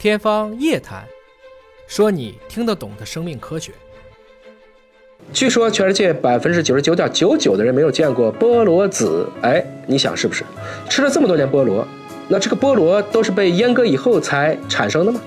天方夜谭，说你听得懂的生命科学。据说全世界百分之九十九点九九的人没有见过菠萝籽，哎，你想是不是？吃了这么多年菠萝，那这个菠萝都是被阉割以后才产生的吗？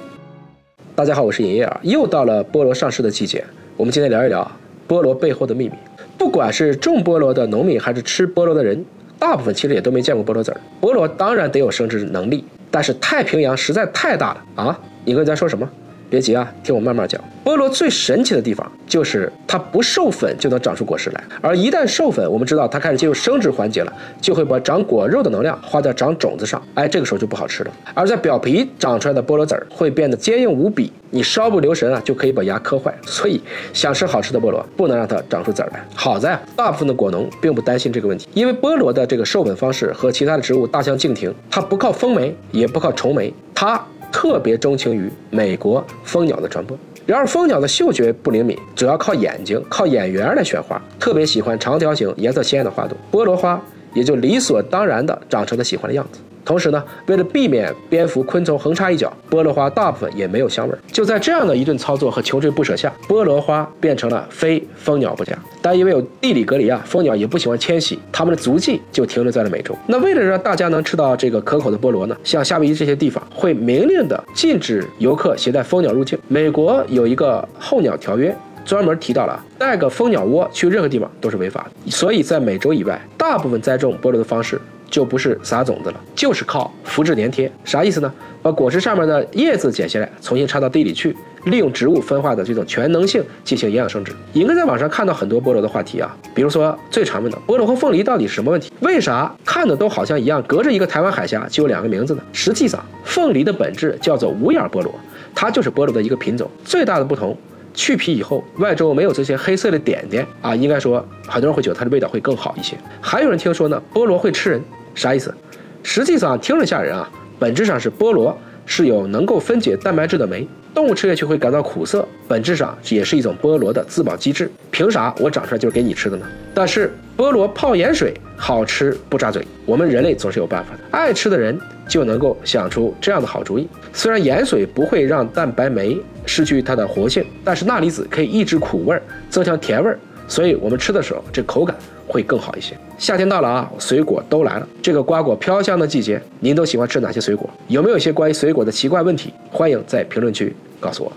大家好，我是尹烨啊，又到了菠萝上市的季节，我们今天聊一聊菠萝背后的秘密。不管是种菠萝的农民，还是吃菠萝的人，大部分其实也都没见过菠萝籽儿。菠萝当然得有生殖能力，但是太平洋实在太大了啊！你刚才说什么？别急啊，听我慢慢讲。菠萝最神奇的地方就是它不授粉就能长出果实来，而一旦授粉，我们知道它开始进入生殖环节了，就会把长果肉的能量花在长种子上，哎，这个时候就不好吃了。而在表皮长出来的菠萝籽儿会变得坚硬无比，你稍不留神啊，就可以把牙磕坏。所以想吃好吃的菠萝，不能让它长出籽儿来。好在啊，大部分的果农并不担心这个问题，因为菠萝的这个授粉方式和其他的植物大相径庭，它不靠风媒，也不靠虫媒，它。特别钟情于美国蜂鸟的传播。然而，蜂鸟的嗅觉不灵敏，主要靠眼睛、靠眼缘来选花，特别喜欢长条形、颜色鲜艳的花朵。菠萝花也就理所当然地长成了喜欢的样子。同时呢，为了避免蝙蝠、昆虫横插一脚，菠萝花大部分也没有香味儿。就在这样的一顿操作和穷追不舍下，菠萝花变成了非蜂鸟不嫁。但因为有地理隔离啊，蜂鸟也不喜欢迁徙，它们的足迹就停留在了美洲。那为了让大家能吃到这个可口的菠萝呢，像夏威夷这些地方会明令的禁止游客携带蜂鸟入境。美国有一个候鸟条约，专门提到了带个蜂鸟窝去任何地方都是违法的。所以在美洲以外，大部分栽种菠萝的方式。就不是撒种子了，就是靠复制粘贴。啥意思呢？把果实上面的叶子剪下来，重新插到地里去，利用植物分化的这种全能性进行营养生殖。应该在网上看到很多菠萝的话题啊，比如说最常问的菠萝和凤梨到底是什么问题？为啥看的都好像一样，隔着一个台湾海峡就有两个名字呢？实际上，凤梨的本质叫做无眼菠萝，它就是菠萝的一个品种。最大的不同。去皮以后，外周没有这些黑色的点点啊，应该说很多人会觉得它的味道会更好一些。还有人听说呢，菠萝会吃人，啥意思？实际上听着吓人啊，本质上是菠萝是有能够分解蛋白质的酶，动物吃下去会感到苦涩，本质上也是一种菠萝的自保机制。凭啥我长出来就是给你吃的呢？但是菠萝泡盐水好吃不扎嘴，我们人类总是有办法的，爱吃的人就能够想出这样的好主意。虽然盐水不会让蛋白酶失去它的活性，但是钠离子可以抑制苦味儿，增强甜味儿，所以我们吃的时候这口感会更好一些。夏天到了啊，水果都来了，这个瓜果飘香的季节，您都喜欢吃哪些水果？有没有一些关于水果的奇怪问题？欢迎在评论区告诉我。